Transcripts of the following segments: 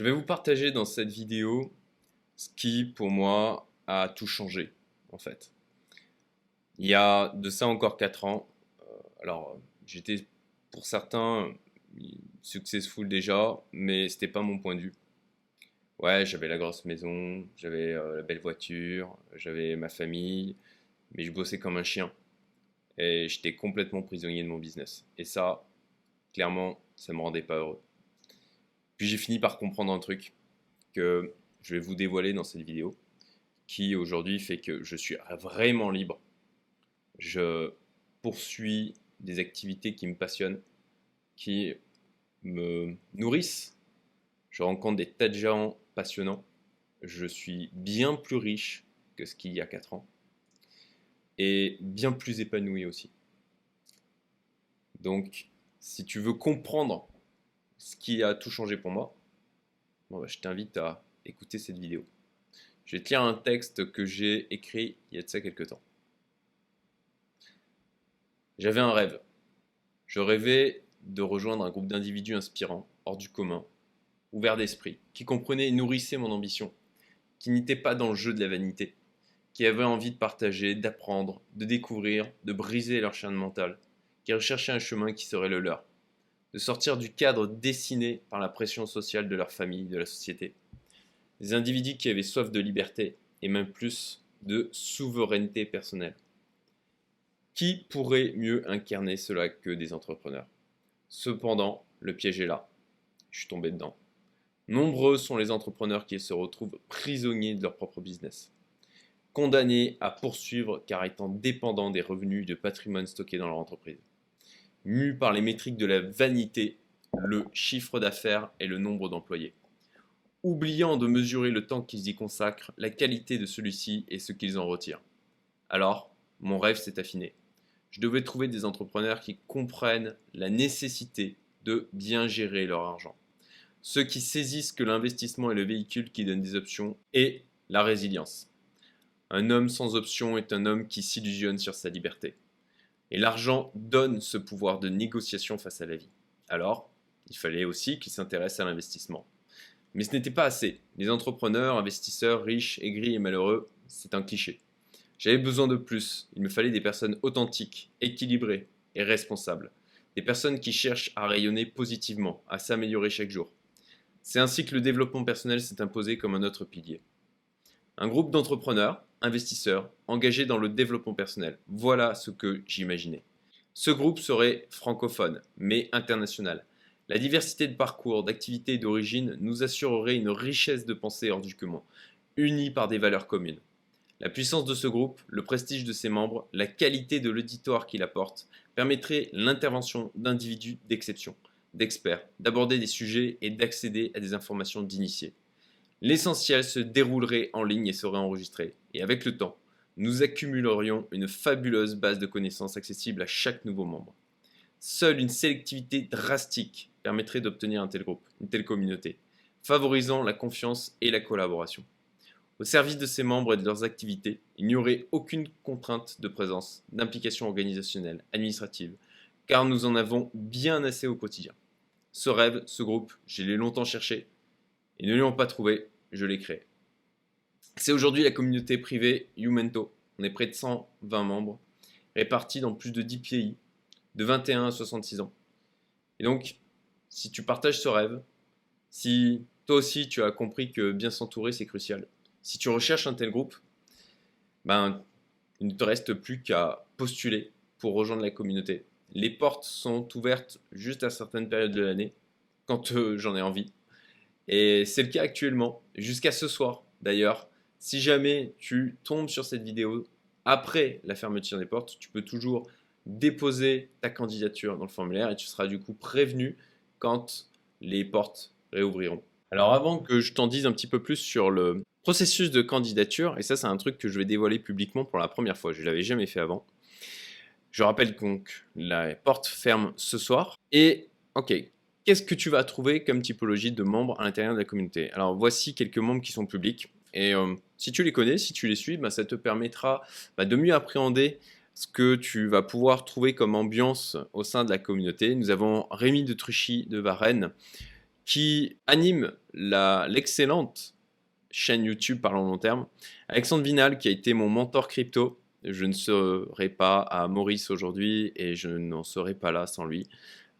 Je vais vous partager dans cette vidéo ce qui, pour moi, a tout changé, en fait. Il y a de ça encore 4 ans, euh, alors j'étais pour certains successful déjà, mais c'était pas mon point de vue. Ouais, j'avais la grosse maison, j'avais euh, la belle voiture, j'avais ma famille, mais je bossais comme un chien. Et j'étais complètement prisonnier de mon business. Et ça, clairement, ça me rendait pas heureux. Puis j'ai fini par comprendre un truc que je vais vous dévoiler dans cette vidéo, qui aujourd'hui fait que je suis vraiment libre. Je poursuis des activités qui me passionnent, qui me nourrissent. Je rencontre des tas de gens passionnants. Je suis bien plus riche que ce qu'il y a 4 ans et bien plus épanoui aussi. Donc, si tu veux comprendre ce qui a tout changé pour moi, bah, je t'invite à écouter cette vidéo. Je vais te lire un texte que j'ai écrit il y a de ça quelques temps. J'avais un rêve. Je rêvais de rejoindre un groupe d'individus inspirants, hors du commun, ouverts d'esprit, qui comprenaient et nourrissaient mon ambition, qui n'étaient pas dans le jeu de la vanité, qui avaient envie de partager, d'apprendre, de découvrir, de briser leur chaîne mentale, qui recherchaient un chemin qui serait le leur, de sortir du cadre dessiné par la pression sociale de leur famille, de la société. Des individus qui avaient soif de liberté et même plus de souveraineté personnelle. Qui pourrait mieux incarner cela que des entrepreneurs? Cependant, le piège est là. Je suis tombé dedans. Nombreux sont les entrepreneurs qui se retrouvent prisonniers de leur propre business, condamnés à poursuivre car étant dépendants des revenus de patrimoine stocké dans leur entreprise mus par les métriques de la vanité, le chiffre d'affaires et le nombre d'employés. Oubliant de mesurer le temps qu'ils y consacrent, la qualité de celui-ci et ce qu'ils en retirent. Alors, mon rêve s'est affiné. Je devais trouver des entrepreneurs qui comprennent la nécessité de bien gérer leur argent. Ceux qui saisissent que l'investissement est le véhicule qui donne des options et la résilience. Un homme sans options est un homme qui s'illusionne sur sa liberté. Et l'argent donne ce pouvoir de négociation face à la vie. Alors, il fallait aussi qu'ils s'intéressent à l'investissement. Mais ce n'était pas assez. Les entrepreneurs, investisseurs, riches, aigris et malheureux, c'est un cliché. J'avais besoin de plus. Il me fallait des personnes authentiques, équilibrées et responsables. Des personnes qui cherchent à rayonner positivement, à s'améliorer chaque jour. C'est ainsi que le développement personnel s'est imposé comme un autre pilier. Un groupe d'entrepreneurs, investisseurs, engagés dans le développement personnel. Voilà ce que j'imaginais. Ce groupe serait francophone, mais international. La diversité de parcours, d'activités et d'origine nous assurerait une richesse de pensée hors du commun, unie par des valeurs communes. La puissance de ce groupe, le prestige de ses membres, la qualité de l'auditoire qu'il apporte, permettrait l'intervention d'individus d'exception, d'experts, d'aborder des sujets et d'accéder à des informations d'initiés. L'essentiel se déroulerait en ligne et serait enregistré. Et avec le temps, nous accumulerions une fabuleuse base de connaissances accessible à chaque nouveau membre. Seule une sélectivité drastique permettrait d'obtenir un tel groupe, une telle communauté, favorisant la confiance et la collaboration. Au service de ces membres et de leurs activités, il n'y aurait aucune contrainte de présence, d'implication organisationnelle, administrative, car nous en avons bien assez au quotidien. Ce rêve, ce groupe, je l'ai longtemps cherché, et ne l'ayant pas trouvé, je l'ai créé. C'est aujourd'hui la communauté privée Youmento. On est près de 120 membres, répartis dans plus de 10 pays, de 21 à 66 ans. Et donc, si tu partages ce rêve, si toi aussi tu as compris que bien s'entourer c'est crucial, si tu recherches un tel groupe, ben, il ne te reste plus qu'à postuler pour rejoindre la communauté. Les portes sont ouvertes juste à certaines périodes de l'année, quand euh, j'en ai envie. Et c'est le cas actuellement, jusqu'à ce soir d'ailleurs. Si jamais tu tombes sur cette vidéo après la fermeture des portes, tu peux toujours déposer ta candidature dans le formulaire et tu seras du coup prévenu quand les portes réouvriront. Alors avant que je t'en dise un petit peu plus sur le processus de candidature, et ça c'est un truc que je vais dévoiler publiquement pour la première fois, je ne l'avais jamais fait avant. Je rappelle donc la porte ferme ce soir. Et ok, qu'est-ce que tu vas trouver comme typologie de membres à l'intérieur de la communauté? Alors voici quelques membres qui sont publics. Et euh, si tu les connais, si tu les suis, bah, ça te permettra bah, de mieux appréhender ce que tu vas pouvoir trouver comme ambiance au sein de la communauté. Nous avons Rémi de Truchy de Varennes, qui anime l'excellente chaîne YouTube Parlons Long Terme. Alexandre Vinal, qui a été mon mentor crypto. Je ne serais pas à Maurice aujourd'hui et je n'en serais pas là sans lui.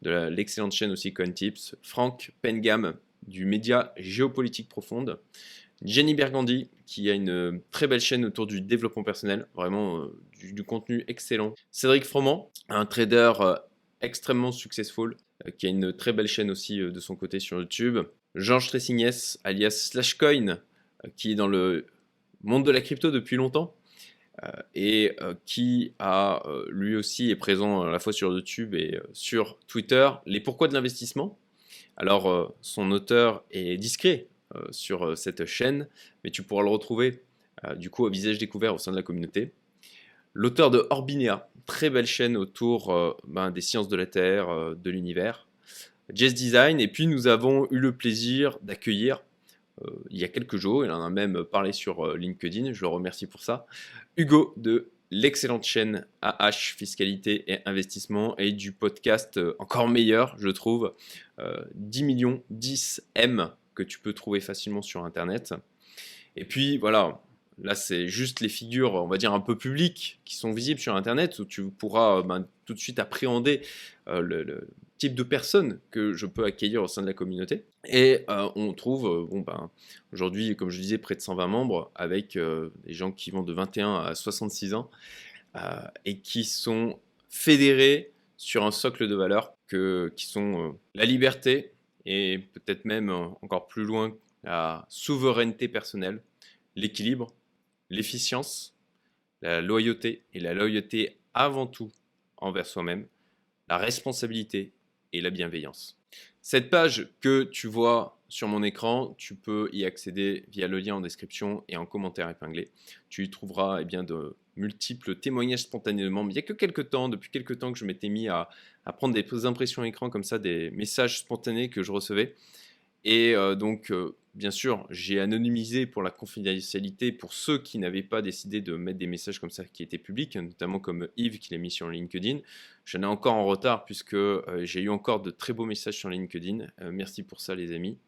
De l'excellente chaîne aussi CoinTips. Franck Pengam, du média Géopolitique Profonde. Jenny Bergandi, qui a une très belle chaîne autour du développement personnel, vraiment euh, du, contenu excellent. Cédric Froment, un trader euh, extrêmement successful, euh, qui a une très belle chaîne aussi de son côté sur YouTube. Georges Tressignes, alias Slashcoin, qui est dans le monde de la crypto depuis longtemps et qui a lui aussi est présent à la fois sur YouTube et sur Twitter. Les pourquoi de l'investissement? Alors son auteur est discret sur cette chaîne, mais tu pourras le retrouver du coup à visage découvert au sein de la communauté. L'auteur de Orbinea, très belle chaîne autour ben, des sciences de la Terre, de l'univers. Jazz Design, et puis nous avons eu le plaisir d'accueillir euh, il y a quelques jours, il en a même parlé sur euh, LinkedIn, je le remercie pour ça, Hugo de l'excellente chaîne AH Fiscalité et Investissement et du podcast euh, encore meilleur, je trouve, 10 millions 10 M que tu peux trouver facilement sur Internet. Et puis voilà, là c'est juste les figures, on va dire, un peu publiques qui sont visibles sur Internet où tu pourras ben, tout de suite appréhender le, type de personnes que je peux accueillir au sein de la communauté. Et euh, on trouve, euh, bon, ben, aujourd'hui, comme je disais, près de 120 membres, avec euh, des gens qui vont de 21 à 66 ans, et qui sont fédérés sur un socle de valeurs que, qui sont la liberté, et peut-être même encore plus loin, la souveraineté personnelle, l'équilibre, l'efficience, la loyauté, et la loyauté avant tout envers soi-même, la responsabilité et la bienveillance. Cette page que tu vois sur mon écran, tu peux y accéder via le lien en description et en commentaire épinglé. Tu y trouveras eh bien, de multiples témoignages spontanément. Il y a que quelques temps, depuis quelques temps que je m'étais mis à, à prendre des impressions écran comme ça, des messages spontanés que je recevais. Et euh, donc, euh, bien sûr, j'ai anonymisé pour la confidentialité pour ceux qui n'avaient pas décidé de mettre des messages comme ça qui étaient publics, notamment comme Yves qui l'a mis sur LinkedIn. J'en ai encore en retard puisque euh, j'ai eu encore de très beaux messages sur LinkedIn. merci pour ça, les amis.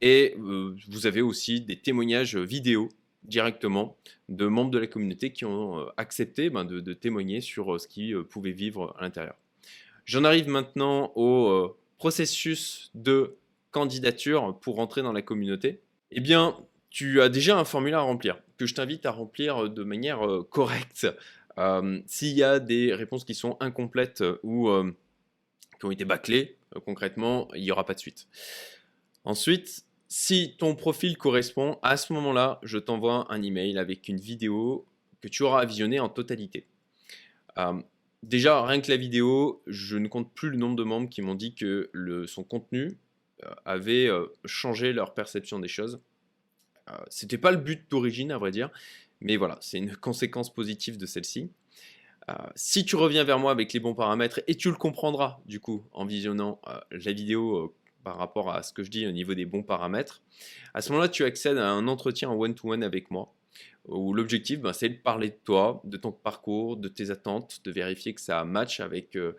Et vous avez aussi des témoignages vidéo directement de membres de la communauté qui ont accepté ben, de, de, témoigner sur ce qu'ils pouvaient vivre à l'intérieur. J'en arrive maintenant au processus de candidature pour rentrer dans la communauté, eh bien, tu as déjà un formulaire à remplir que je t'invite à remplir de manière euh, correcte. Euh, s'il y a des réponses qui sont incomplètes ou euh, qui ont été bâclées, concrètement, il n'y aura pas de suite. Ensuite, si ton profil correspond, à ce moment-là, je t'envoie un email avec une vidéo que tu auras à visionner en totalité. déjà, rien que la vidéo, je ne compte plus le nombre de membres qui m'ont dit que son contenu euh, avaient euh, changé leur perception des choses. Euh, c'était pas le but d'origine, à vrai dire, mais voilà, c'est une conséquence positive de celle-ci. si tu reviens vers moi avec les bons paramètres, et tu le comprendras du coup en visionnant la vidéo par rapport à ce que je dis au niveau des bons paramètres, à ce moment-là, tu accèdes à un entretien en one-to-one avec moi, où l'objectif, ben, c'est de parler de toi, de ton parcours, de tes attentes, de vérifier que ça match avec euh,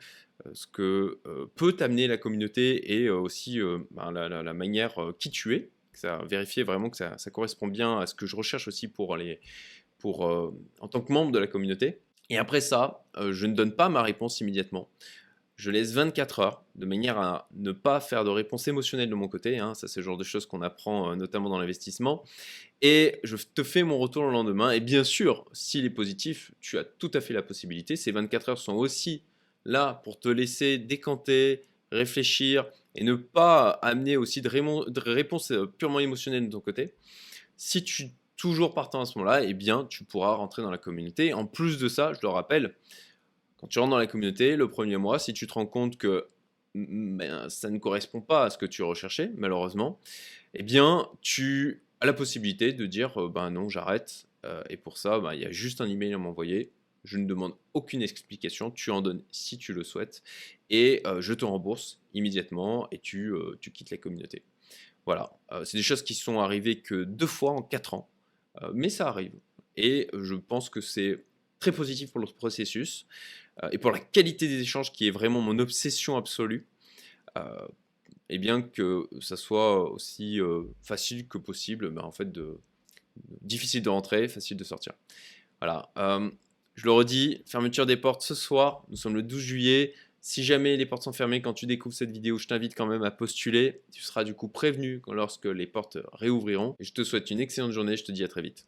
ce que euh, peut t'amener la communauté et euh, aussi ben, la, manière qui tu es. Ça, vérifier vraiment que ça, correspond bien à ce que je recherche aussi pour les, pour, en tant que membre de la communauté. Et après ça, je ne donne pas ma réponse immédiatement. Je laisse 24 heures de manière à ne pas faire de réponse émotionnelle de mon côté. Hein. Ça, c'est le genre de choses qu'on apprend notamment dans l'investissement. Et je te fais mon retour le lendemain. Et bien sûr, s'il est positif, tu as tout à fait la possibilité. Ces 24 heures sont aussi là pour te laisser décanter, réfléchir et ne pas amener aussi de, réponses euh, purement émotionnelles de ton côté. Si tu toujours partant à ce moment-là, eh bien, tu pourras rentrer dans la communauté. En plus de ça, je le rappelle, quand tu rentres dans la communauté, le premier mois, si tu te rends compte que ben, ça ne correspond pas à ce que tu recherchais, malheureusement, eh bien, tu as la possibilité de dire, euh, ben non, j'arrête. Euh, et pour ça, ben, il y a juste un email à m'envoyer je ne demande aucune explication, tu en donnes si tu le souhaites, et euh, je te rembourse immédiatement et tu, euh, tu quittes la communauté. Voilà, euh, c'est des choses qui sont arrivées que deux fois en quatre ans, mais ça arrive. Et je pense que c'est très positif pour le processus et pour la qualité des échanges qui est vraiment mon obsession absolue. et bien que ça soit aussi facile que possible, mais en fait, difficile de rentrer, facile de sortir. Voilà. Je le redis, fermeture des portes ce soir. Nous sommes le 12 juillet. Si jamais les portes sont fermées quand tu découvres cette vidéo, je t'invite quand même à postuler. Tu seras du coup prévenu lorsque les portes réouvriront. Et je te souhaite une excellente journée. Je te dis à très vite.